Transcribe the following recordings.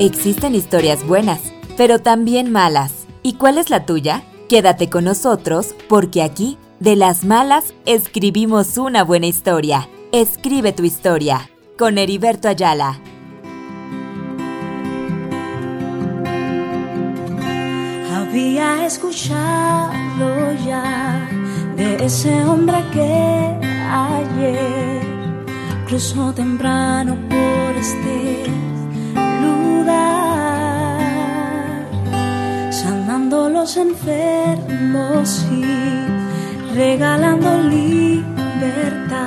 Existen historias buenas, pero también malas. ¿Y cuál es la tuya? Quédate con nosotros porque aquí, de las malas, escribimos una buena historia. Escribe tu historia con Heriberto Ayala. Había escuchado ya de ese hombre que ayer cruzó temprano por este sanando los enfermos y regalando libertad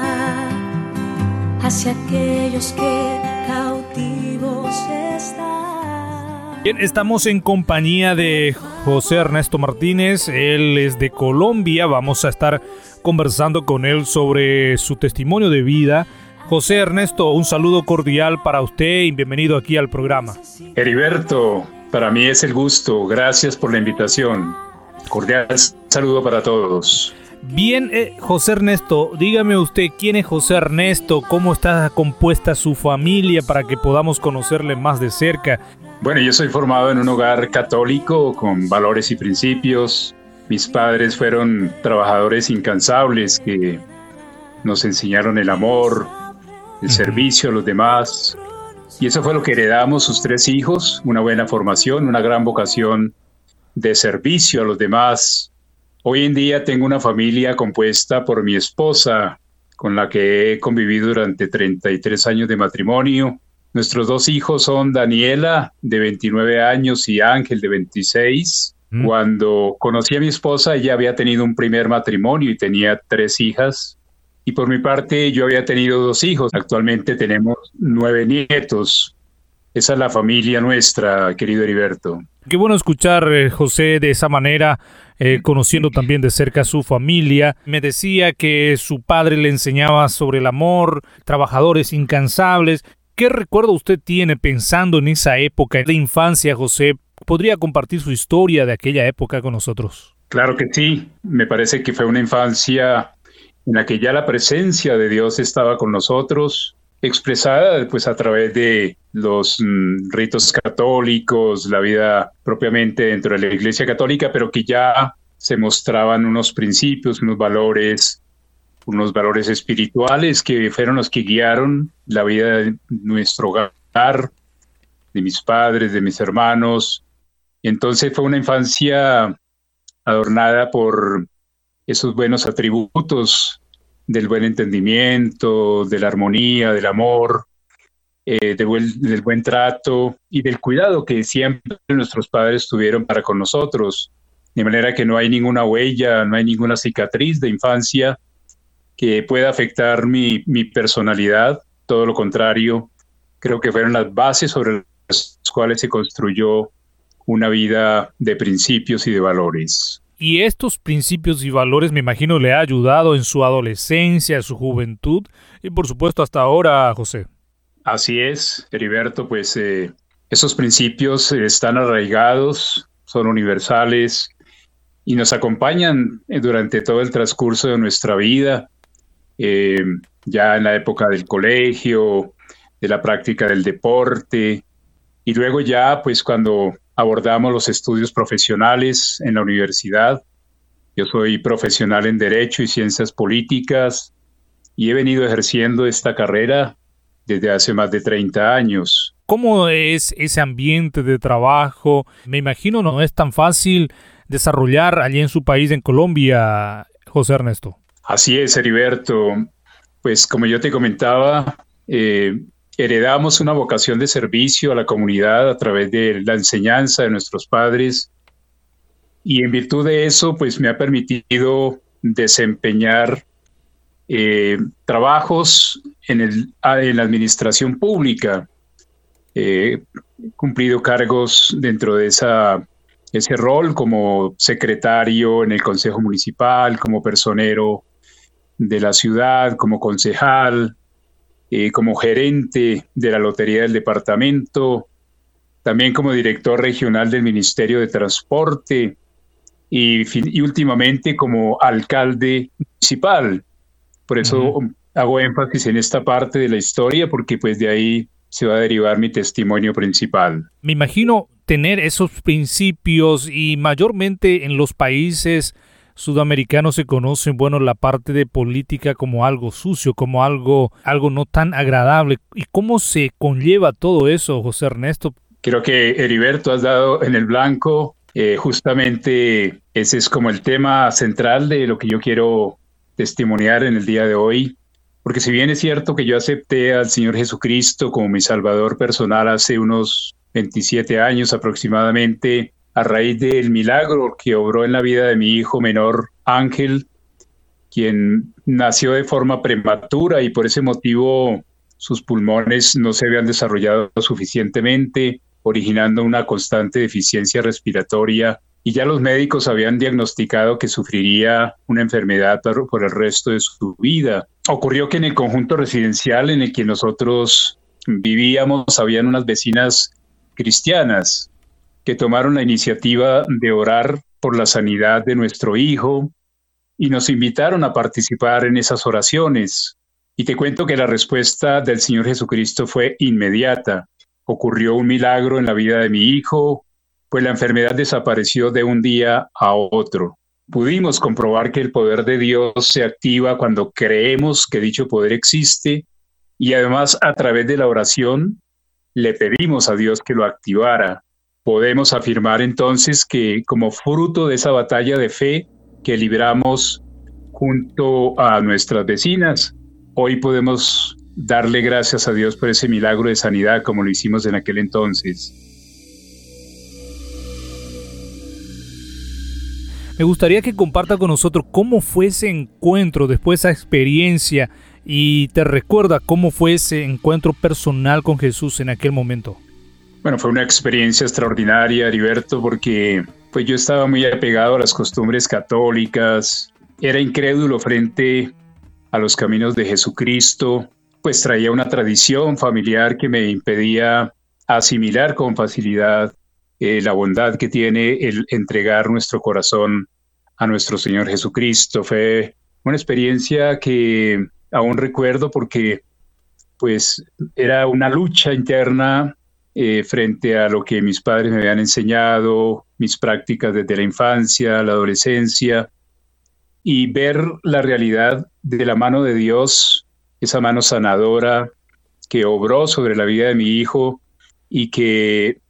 hacia aquellos que cautivos están. Bien, estamos en compañía de José Ernesto Martínez, él es de Colombia, vamos a estar conversando con él sobre su testimonio de vida. José Ernesto, un saludo cordial para usted y bienvenido aquí al programa. Heriberto, para mí es el gusto, gracias por la invitación. Cordial saludo para todos. Bien, eh, José Ernesto, dígame usted quién es José Ernesto, cómo está compuesta su familia para que podamos conocerle más de cerca. Bueno, yo soy formado en un hogar católico con valores y principios. Mis padres fueron trabajadores incansables que nos enseñaron el amor, el servicio a los demás. Y eso fue lo que heredamos sus tres hijos, una buena formación, una gran vocación de servicio a los demás, Hoy en día tengo una familia compuesta por mi esposa, con la que he convivido durante 33 años de matrimonio. Nuestros dos hijos son Daniela, de 29 años, y Ángel, de 26. Mm. Cuando conocí a mi esposa, ella había tenido un primer matrimonio y tenía tres hijas. Y por mi parte, yo había tenido dos hijos. Actualmente tenemos nueve nietos. Esa es la familia nuestra, querido Heriberto. Qué bueno escuchar, eh, José, de esa manera, eh, conociendo también de cerca a su familia. Me decía que su padre le enseñaba sobre el amor, trabajadores incansables. ¿Qué recuerdo usted tiene pensando en esa época de infancia, José? ¿Podría compartir su historia de aquella época con nosotros? Claro que sí. Me parece que fue una infancia en la que ya la presencia de Dios estaba con nosotros, expresada pues a través de los mm, ritos católicos, la vida propiamente dentro de la Iglesia Católica, pero que ya se mostraban unos principios, unos valores, unos valores espirituales que fueron los que guiaron la vida de nuestro hogar, de mis padres, de mis hermanos. Entonces fue una infancia adornada por esos buenos atributos del buen entendimiento, de la armonía, del amor, eh, del buen trato y del cuidado que siempre nuestros padres tuvieron para con nosotros. De manera que no hay ninguna huella, no hay ninguna cicatriz de infancia que pueda afectar mi, mi personalidad. Todo lo contrario, creo que fueron las bases sobre las cuales se construyó una vida de principios y de valores. Y estos principios y valores me imagino le ha ayudado en su adolescencia, su juventud y por supuesto hasta ahora, José. Así es, Heriberto, pues eh, esos principios están arraigados, son universales y nos acompañan eh, durante todo el transcurso de nuestra vida, eh, ya en la época del colegio, de la práctica del deporte y luego ya pues cuando abordamos los estudios profesionales en la universidad. Yo soy profesional en Derecho y Ciencias Políticas y he venido ejerciendo esta carrera desde hace más de 30 años. ¿Cómo es ese ambiente de trabajo? Me imagino no es tan fácil desarrollar allí en su país, en Colombia, José Ernesto. Así es, Heriberto. Pues como yo te comentaba, eh, heredamos una vocación de servicio a la comunidad a través de la enseñanza de nuestros padres y en virtud de eso pues me ha permitido desempeñar eh, trabajos en, el, en, la administración pública. he cumplido cargos dentro de esa, ese rol como secretario en el Consejo Municipal, como personero de la ciudad, como concejal, eh, como gerente de la Lotería del Departamento, también como director regional del Ministerio de Transporte y, últimamente como alcalde municipal. Por eso hago énfasis en esta parte de la historia, porque pues de ahí se va a derivar mi testimonio principal. Me imagino tener esos principios y mayormente en los países sudamericanos se conocen, bueno, la parte de política como algo sucio, como algo, algo no tan agradable. ¿Y cómo se conlleva todo eso, José Ernesto? Creo que Heriberto has dado en el blanco. Eh, justamente ese es como el tema central de lo que yo quiero testimoniar en el día de hoy. Porque si bien es cierto que yo acepté al Señor Jesucristo como mi Salvador personal hace unos 27 años aproximadamente, a raíz del milagro que obró en la vida de mi hijo menor Ángel, quien nació de forma prematura y por ese motivo sus pulmones no se habían desarrollado suficientemente, originando una constante deficiencia respiratoria y ya los médicos habían diagnosticado que sufriría una enfermedad por, el resto de su vida. Ocurrió que en el conjunto residencial en el que nosotros vivíamos habían unas vecinas cristianas que tomaron la iniciativa de orar por la sanidad de nuestro hijo y nos invitaron a participar en esas oraciones. Y te cuento que la respuesta del Señor Jesucristo fue inmediata. Ocurrió un milagro en la vida de mi hijo, pues la enfermedad desapareció de un día a otro. Pudimos comprobar que el poder de Dios se activa cuando creemos que dicho poder existe y además a través de la oración le pedimos a Dios que lo activara Podemos afirmar entonces que como fruto de esa batalla de fe que libramos junto a nuestras vecinas, hoy podemos darle gracias a Dios por ese milagro de sanidad como lo hicimos en aquel entonces. Me gustaría que comparta con nosotros cómo fue ese encuentro, después de esa experiencia, y te recuerda cómo fue ese encuentro personal con Jesús en aquel momento. Bueno, fue una experiencia extraordinaria, Heriberto, porque pues yo estaba muy apegado a las costumbres católicas, era incrédulo frente a los caminos de Jesucristo, pues traía una tradición familiar que me impedía asimilar con facilidad eh, la bondad que tiene el entregar nuestro corazón a nuestro Señor Jesucristo. Fue una experiencia que aún recuerdo porque pues era una lucha interna eh, frente a lo que mis padres me habían enseñado, mis prácticas desde la infancia, la adolescencia, y ver la realidad de la mano de Dios, esa mano sanadora que obró sobre la vida de mi hijo y que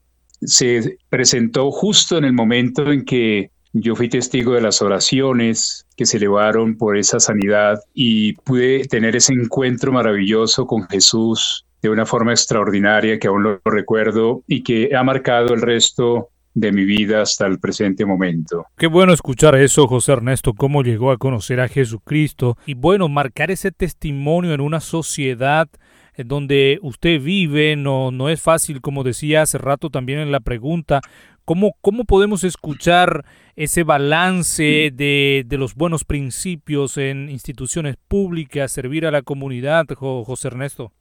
se presentó justo en el momento en que yo fui testigo de las oraciones que se elevaron por esa sanidad y pude tener ese encuentro maravilloso con Jesús de una forma extraordinaria que aún lo recuerdo y que ha marcado el resto de mi vida hasta el presente momento. Qué bueno escuchar eso, José Ernesto, cómo llegó a conocer a Jesucristo y bueno, marcar ese testimonio en una sociedad en donde usted vive no, no es fácil, como decía hace rato también en la pregunta, ¿cómo, cómo podemos escuchar ese balance de, de los buenos principios en instituciones públicas, servir a la comunidad, José Ernesto?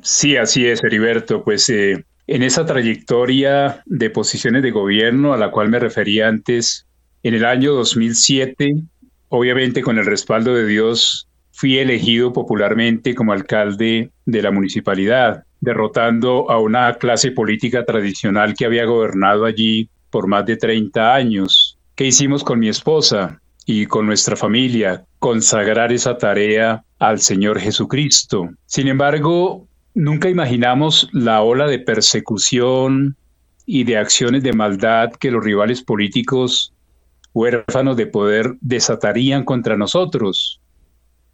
Sí, así es, Heriberto. Pues eh, en esa trayectoria de posiciones de gobierno a la cual me refería antes, en el año 2007, obviamente con el respaldo de Dios, fui elegido popularmente como alcalde de la municipalidad, derrotando a una clase política tradicional que había gobernado allí por más de 30 años. ¿Qué hicimos con mi esposa y con nuestra familia? Consagrar esa tarea al Señor Jesucristo. Sin embargo, Nunca imaginamos la ola de persecución y de acciones de maldad que los rivales políticos huérfanos de poder desatarían contra nosotros.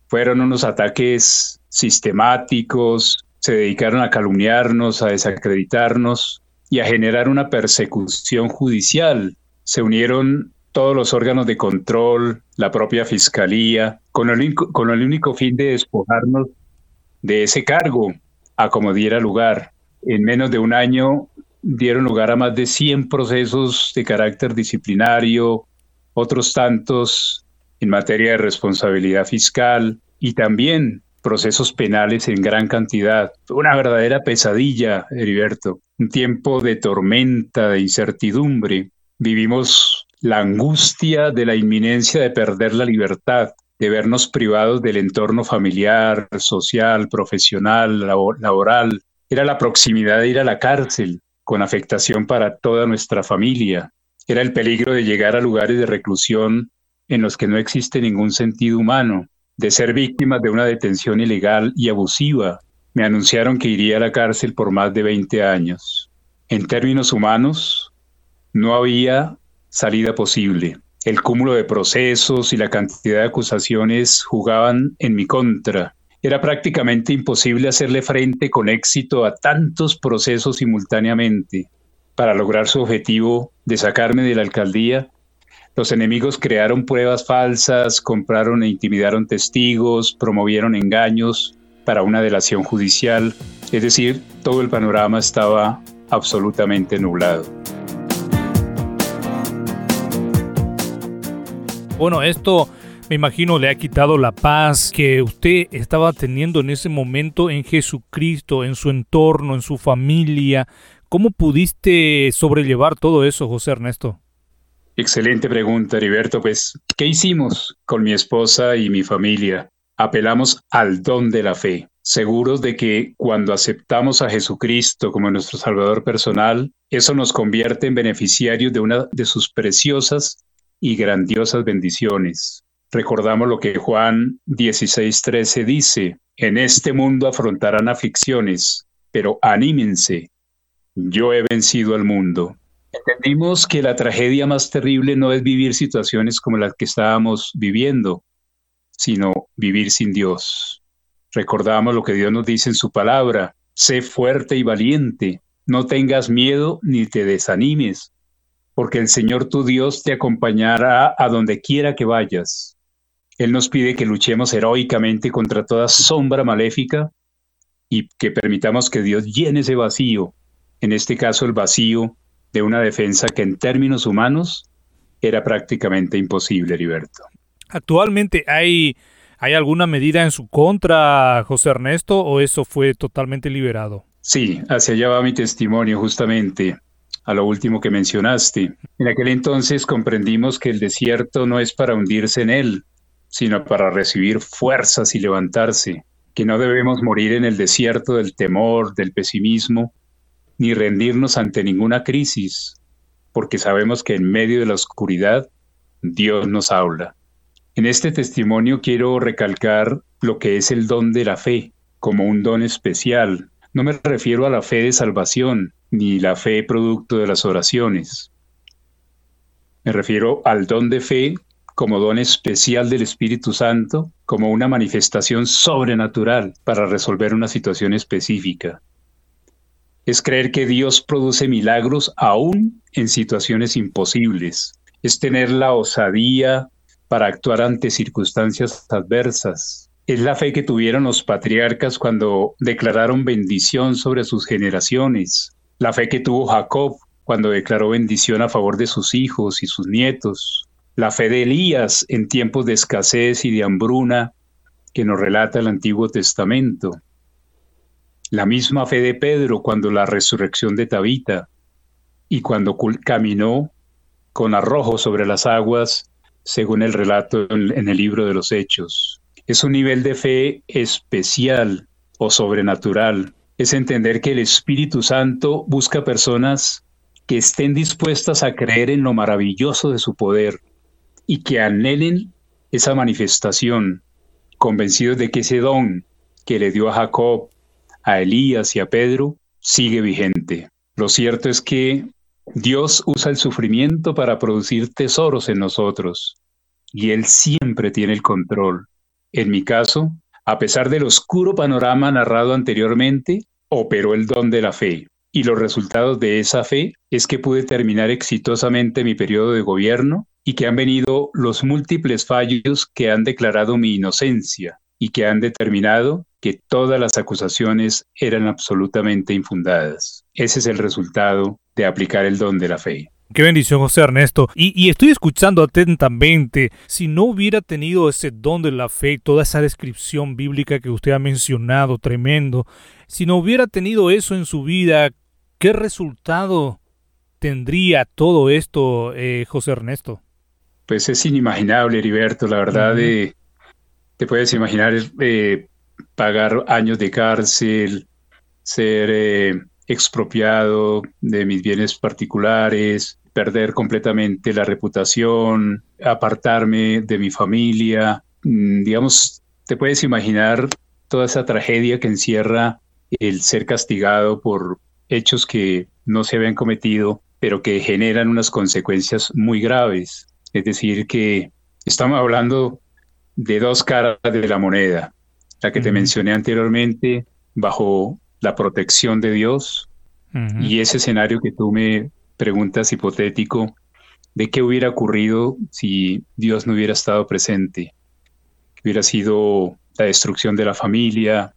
Fueron unos ataques sistemáticos, se dedicaron a calumniarnos, a desacreditarnos y a generar una persecución judicial. Se unieron todos los órganos de control, la propia fiscalía, con el, con el único fin de despojarnos de ese cargo a como diera lugar. En menos de un año dieron lugar a más de 100 procesos de carácter disciplinario, otros tantos en materia de responsabilidad fiscal y también procesos penales en gran cantidad. Una verdadera pesadilla, Heriberto, un tiempo de tormenta, de incertidumbre. Vivimos la angustia de la inminencia de perder la libertad, de vernos privados del entorno familiar, social, profesional, laboral, Era la proximidad de ir a la cárcel, con afectación para toda nuestra familia. Era el peligro de llegar a lugares de reclusión en los que no existe ningún sentido humano, de ser víctimas de una detención ilegal y abusiva. Me anunciaron que iría a la cárcel por más de 20 años. En términos humanos, no había salida posible. El cúmulo de procesos y la cantidad de acusaciones jugaban en mi contra. Era prácticamente imposible hacerle frente con éxito a tantos procesos simultáneamente. Para lograr su objetivo de sacarme de la alcaldía, los enemigos crearon pruebas falsas, compraron e intimidaron testigos, promovieron engaños para una delación judicial, es decir, todo el panorama estaba absolutamente nublado. Bueno, esto me imagino le ha quitado la paz que usted estaba teniendo en ese momento en Jesucristo, en su entorno, en su familia. ¿Cómo pudiste sobrellevar todo eso, José Ernesto? Excelente pregunta, Heriberto. Pues, ¿qué hicimos con mi esposa y mi familia? Apelamos al don de la fe, seguros de que cuando aceptamos a Jesucristo como nuestro Salvador personal, eso nos convierte en beneficiarios de una de sus preciosas y grandiosas bendiciones. Recordamos lo que Juan 16:13 dice, en este mundo afrontarán aflicciones, pero anímense, yo he vencido al mundo. Entendimos que la tragedia más terrible no es vivir situaciones como las que estábamos viviendo, sino vivir sin Dios. Recordamos lo que Dios nos dice en su palabra, sé fuerte y valiente, no tengas miedo ni te desanimes, porque el Señor tu Dios te acompañará a donde quiera que vayas. Él nos pide que luchemos heroicamente contra toda sombra maléfica y que permitamos que Dios llene ese vacío, en este caso el vacío de una defensa que en términos humanos era prácticamente imposible, Heriberto. Actualmente hay, hay alguna medida en su contra, José Ernesto, o eso fue totalmente liberado? Sí, hacia allá va mi testimonio justamente a lo último que mencionaste. En aquel entonces comprendimos que el desierto no es para hundirse en él, sino para recibir fuerzas y levantarse, que no debemos morir en el desierto del temor, del pesimismo, ni rendirnos ante ninguna crisis, porque sabemos que en medio de la oscuridad Dios nos habla. En este testimonio quiero recalcar lo que es el don de la fe, como un don especial. No me refiero a la fe de salvación, ni la fe producto de las oraciones. Me refiero al don de fe como don especial del Espíritu Santo, como una manifestación sobrenatural para resolver una situación específica. Es creer que Dios produce milagros aún en situaciones imposibles. Es tener la osadía para actuar ante circunstancias adversas. Es la fe que tuvieron los patriarcas cuando declararon bendición sobre sus generaciones la fe que tuvo Jacob cuando declaró bendición a favor de sus hijos y sus nietos, la fe de Elías en tiempos de escasez y de hambruna que nos relata el Antiguo Testamento, la misma fe de Pedro cuando la resurrección de Tabita y cuando caminó con arrojo sobre las aguas, según el relato en el libro de los Hechos. Es un nivel de fe especial o sobrenatural es entender que el Espíritu Santo busca personas que estén dispuestas a creer en lo maravilloso de su poder y que anhelen esa manifestación, convencidos de que ese don que le dio a Jacob, a Elías y a Pedro sigue vigente. Lo cierto es que Dios usa el sufrimiento para producir tesoros en nosotros y Él siempre tiene el control. En mi caso, a pesar del oscuro panorama narrado anteriormente, operó el don de la fe. Y los resultados de esa fe es que pude terminar exitosamente mi periodo de gobierno y que han venido los múltiples fallos que han declarado mi inocencia y que han determinado que todas las acusaciones eran absolutamente infundadas. Ese es el resultado de aplicar el don de la fe. Qué bendición, José Ernesto. Y, estoy escuchando atentamente. Si no hubiera tenido ese don de la fe, toda esa descripción bíblica que usted ha mencionado, tremendo, si no hubiera tenido eso en su vida, ¿qué resultado tendría todo esto, eh, José Ernesto? Pues es inimaginable, Heriberto, la verdad. te puedes imaginar eh, pagar años de cárcel, ser eh, expropiado de mis bienes particulares, perder completamente la reputación, apartarme de mi familia. Mm, digamos, te puedes imaginar toda esa tragedia que encierra el ser castigado por hechos que no se habían cometido, pero que generan unas consecuencias muy graves. Es decir, que estamos hablando de dos caras de la moneda. La que te mencioné anteriormente, bajo la protección de Dios, y ese escenario que tú me preguntas hipotético, de qué hubiera ocurrido si Dios no hubiera estado presente, que hubiera sido la destrucción de la familia,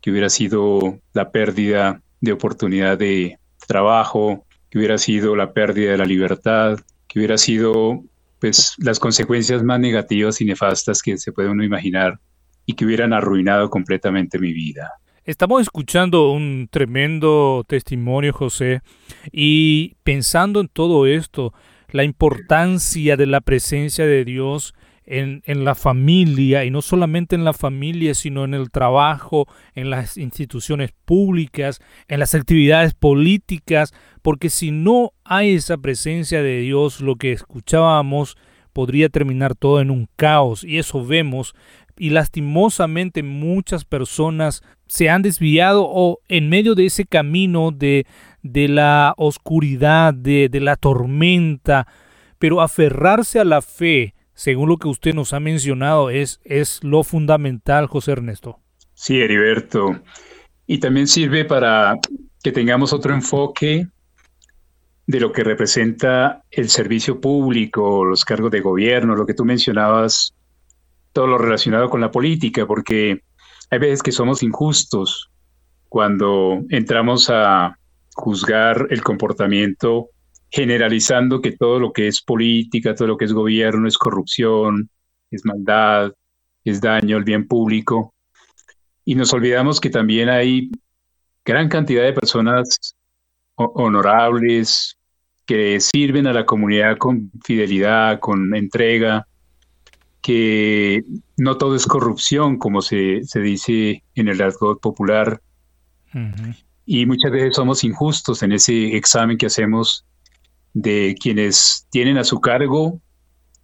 que hubiera sido la pérdida de oportunidad de trabajo, que hubiera sido la pérdida de la libertad, que hubiera sido pues las consecuencias más negativas y nefastas que se puede uno imaginar y que hubieran arruinado completamente mi vida. Estamos escuchando un tremendo testimonio, José, y pensando en todo esto, la importancia de la presencia de Dios en, en, la familia, y no solamente en la familia, sino en el trabajo, en las instituciones públicas, en las actividades políticas, porque si no hay esa presencia de Dios, lo que escuchábamos podría terminar todo en un caos, y eso vemos, y lastimosamente muchas personas se han desviado o en medio de ese camino de, de la oscuridad, de, de la tormenta, pero aferrarse a la fe, según lo que usted nos ha mencionado, es, es lo fundamental, José Ernesto. Sí, Heriberto. Y también sirve para que tengamos otro enfoque de lo que representa el servicio público, los cargos de gobierno, lo que tú mencionabas, todo lo relacionado con la política, porque hay veces que somos injustos cuando entramos a juzgar el comportamiento generalizando que todo lo que es política, todo lo que es gobierno es corrupción, es maldad, es daño al bien público. Y nos olvidamos que también hay gran cantidad de personas honorables que sirven a la comunidad con fidelidad, con entrega, que no todo es corrupción, como se, se dice en el argot popular. Y muchas veces somos injustos en ese examen que hacemos de quienes tienen a su cargo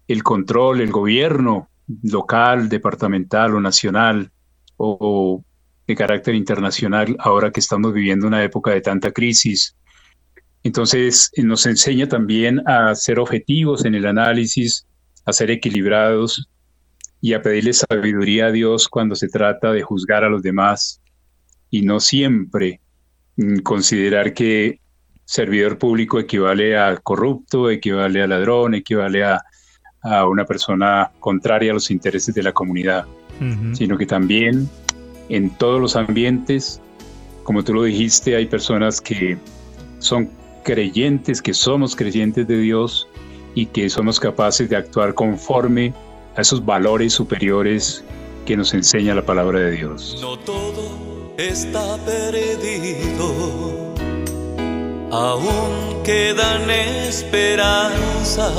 el control, el gobierno local, departamental o nacional o, de carácter internacional, ahora que estamos viviendo una época de tanta crisis. Entonces nos enseña también a ser objetivos en el análisis, a ser equilibrados y a pedirle sabiduría a Dios cuando se trata de juzgar a los demás y no siempre mm, considerar que servidor público equivale a corrupto, equivale a ladrón, equivale a, una persona contraria a los intereses de la comunidad, sino que también en todos los ambientes, como tú lo dijiste, hay personas que son creyentes, que somos creyentes de Dios y que somos capaces de actuar conforme a esos valores superiores que nos enseña la palabra de Dios. No todo está perdido aún quedan esperanzas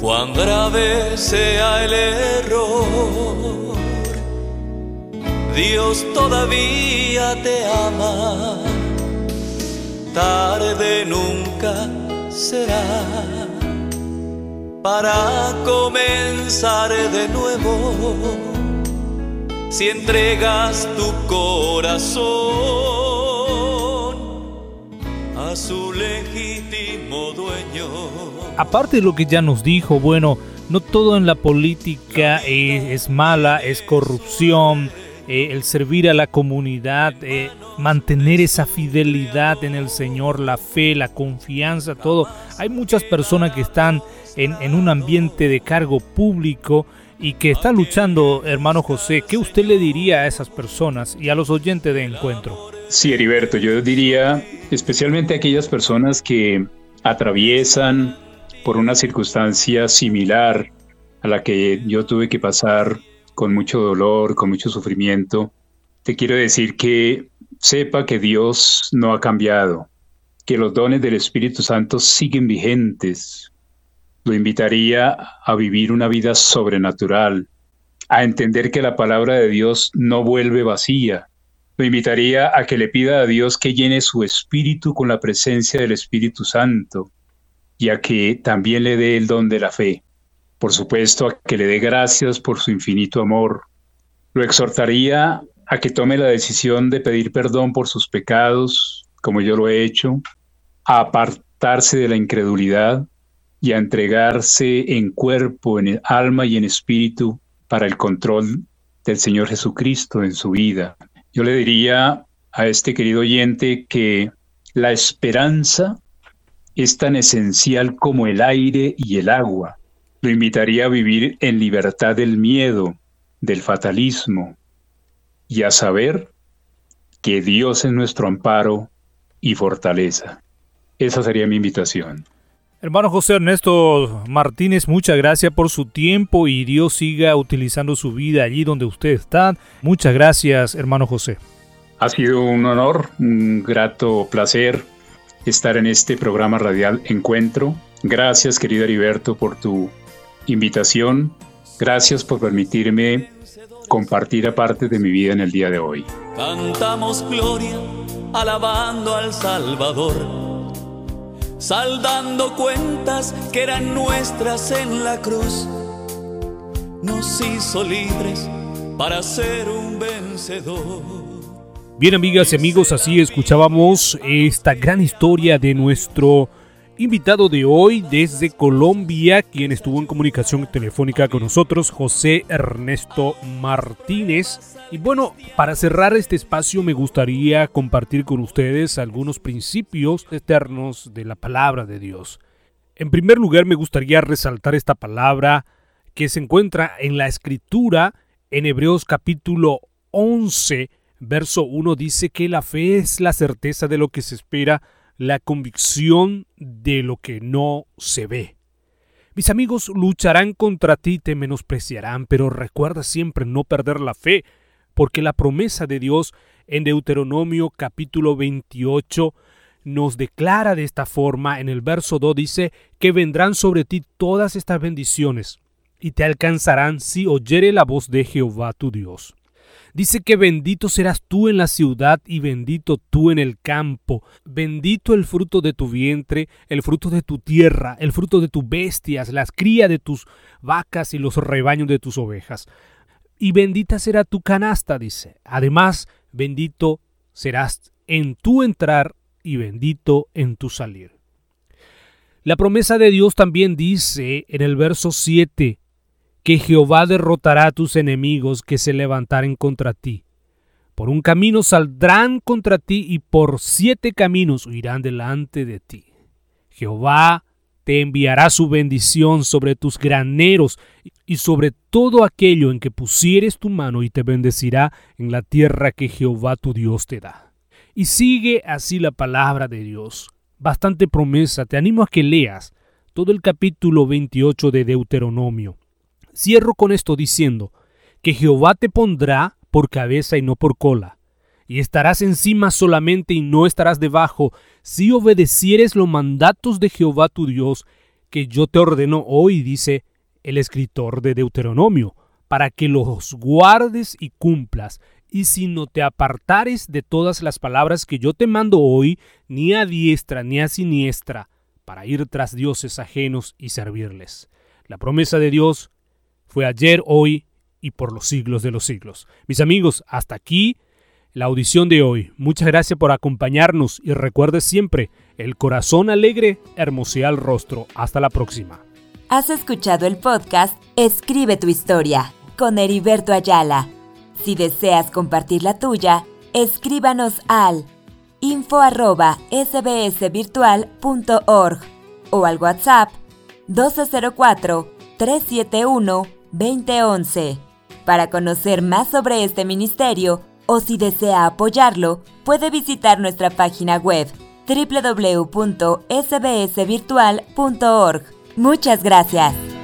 cuando grave sea el error. Dios todavía te ama, tarde nunca será para comenzar de nuevo si entregas tu corazón su legítimo dueño. Aparte de lo que ya nos dijo, bueno, no todo en la política es, mala, es corrupción, eh, el servir a la comunidad, eh, mantener esa fidelidad en el Señor, la fe, la confianza, todo. Hay muchas personas que están en, en un ambiente de cargo público y que están luchando, hermano José. ¿Qué usted le diría a esas personas y a los oyentes de encuentro? Sí, Heriberto, yo diría especialmente a aquellas personas que atraviesan por una circunstancia similar a la que yo tuve que pasar con mucho dolor, con mucho sufrimiento, te quiero decir que sepa que Dios no ha cambiado, que los dones del Espíritu Santo siguen vigentes. Lo invitaría a vivir una vida sobrenatural, a entender que la palabra de Dios no vuelve vacía, lo invitaría a que le pida a Dios que llene su espíritu con la presencia del Espíritu Santo y a que también le dé el don de la fe. Por supuesto, a que le dé gracias por su infinito amor. Lo exhortaría a que tome la decisión de pedir perdón por sus pecados, como yo lo he hecho, a apartarse de la incredulidad y a entregarse en cuerpo, en alma y en espíritu para el control del Señor Jesucristo en su vida. Yo le diría a este querido oyente que la esperanza es tan esencial como el aire y el agua. Lo invitaría a vivir en libertad del miedo, del fatalismo, y a saber que Dios es nuestro amparo y fortaleza. Esa sería mi invitación. Hermano José Ernesto Martínez, muchas gracias por su tiempo y Dios siga utilizando su vida allí donde usted está. Muchas gracias, hermano José. Ha sido un honor, un grato placer estar en este programa radial Encuentro. Gracias, querido Heriberto, por tu invitación. Gracias por permitirme compartir aparte de mi vida en el día de hoy. Cantamos gloria, alabando al Salvador saldando cuentas que eran nuestras en la cruz. Nos hizo libres para ser un vencedor. Bien amigas y amigos, así escuchábamos esta gran historia de nuestro invitado de hoy desde Colombia, quien estuvo en comunicación telefónica con nosotros, José Ernesto Martínez. Y bueno, para cerrar este espacio me gustaría compartir con ustedes algunos principios eternos de la palabra de Dios. En primer lugar, me gustaría resaltar esta palabra que se encuentra en la escritura en Hebreos capítulo 11, verso 1 dice que la fe es la certeza de lo que se espera, la convicción de lo que no se ve. Mis amigos lucharán contra ti, te menospreciarán, pero recuerda siempre no perder la fe, porque la promesa de Dios en Deuteronomio capítulo 28 nos declara de esta forma, en el verso 2 dice, que vendrán sobre ti todas estas bendiciones y te alcanzarán si oyere la voz de Jehová tu Dios. Dice que bendito serás tú en la ciudad y bendito tú en el campo. Bendito el fruto de tu vientre, el fruto de tu tierra, el fruto de tus bestias, las crías de tus vacas y los rebaños de tus ovejas. Y bendita será tu canasta, dice. Además, bendito serás en tu entrar y bendito en tu salir. La promesa de Dios también dice en el verso 7, que Jehová derrotará a tus enemigos que se levantaren contra ti. Por un camino saldrán contra ti y por siete caminos huirán delante de ti. Jehová te enviará su bendición sobre tus graneros y sobre todo aquello en que pusieres tu mano y te bendecirá en la tierra que Jehová tu Dios te da. Y sigue así la palabra de Dios. Bastante promesa, te animo a que leas todo el capítulo 28 de Deuteronomio. Cierro con esto diciendo que Jehová te pondrá por cabeza y no por cola, y estarás encima solamente y no estarás debajo, si obedecieres los mandatos de Jehová tu Dios, que yo te ordeno hoy, dice el escritor de Deuteronomio, para que los guardes y cumplas, y si no te apartares de todas las palabras que yo te mando hoy, ni a diestra ni a siniestra, para ir tras dioses ajenos y servirles. La promesa de Dios fue ayer, hoy y por los siglos de los siglos. Mis amigos, hasta aquí la audición de hoy. Muchas gracias por acompañarnos y recuerde siempre, el corazón alegre hermosea el rostro. Hasta la próxima. Has escuchado el podcast Escribe tu historia con Heriberto Ayala. Si deseas compartir la tuya, escríbanos al info sbsvirtual.org o al WhatsApp 1204 371 2011. Para conocer más sobre este ministerio o si desea apoyarlo, puede visitar nuestra página web www.sbsvirtual.org. Muchas gracias.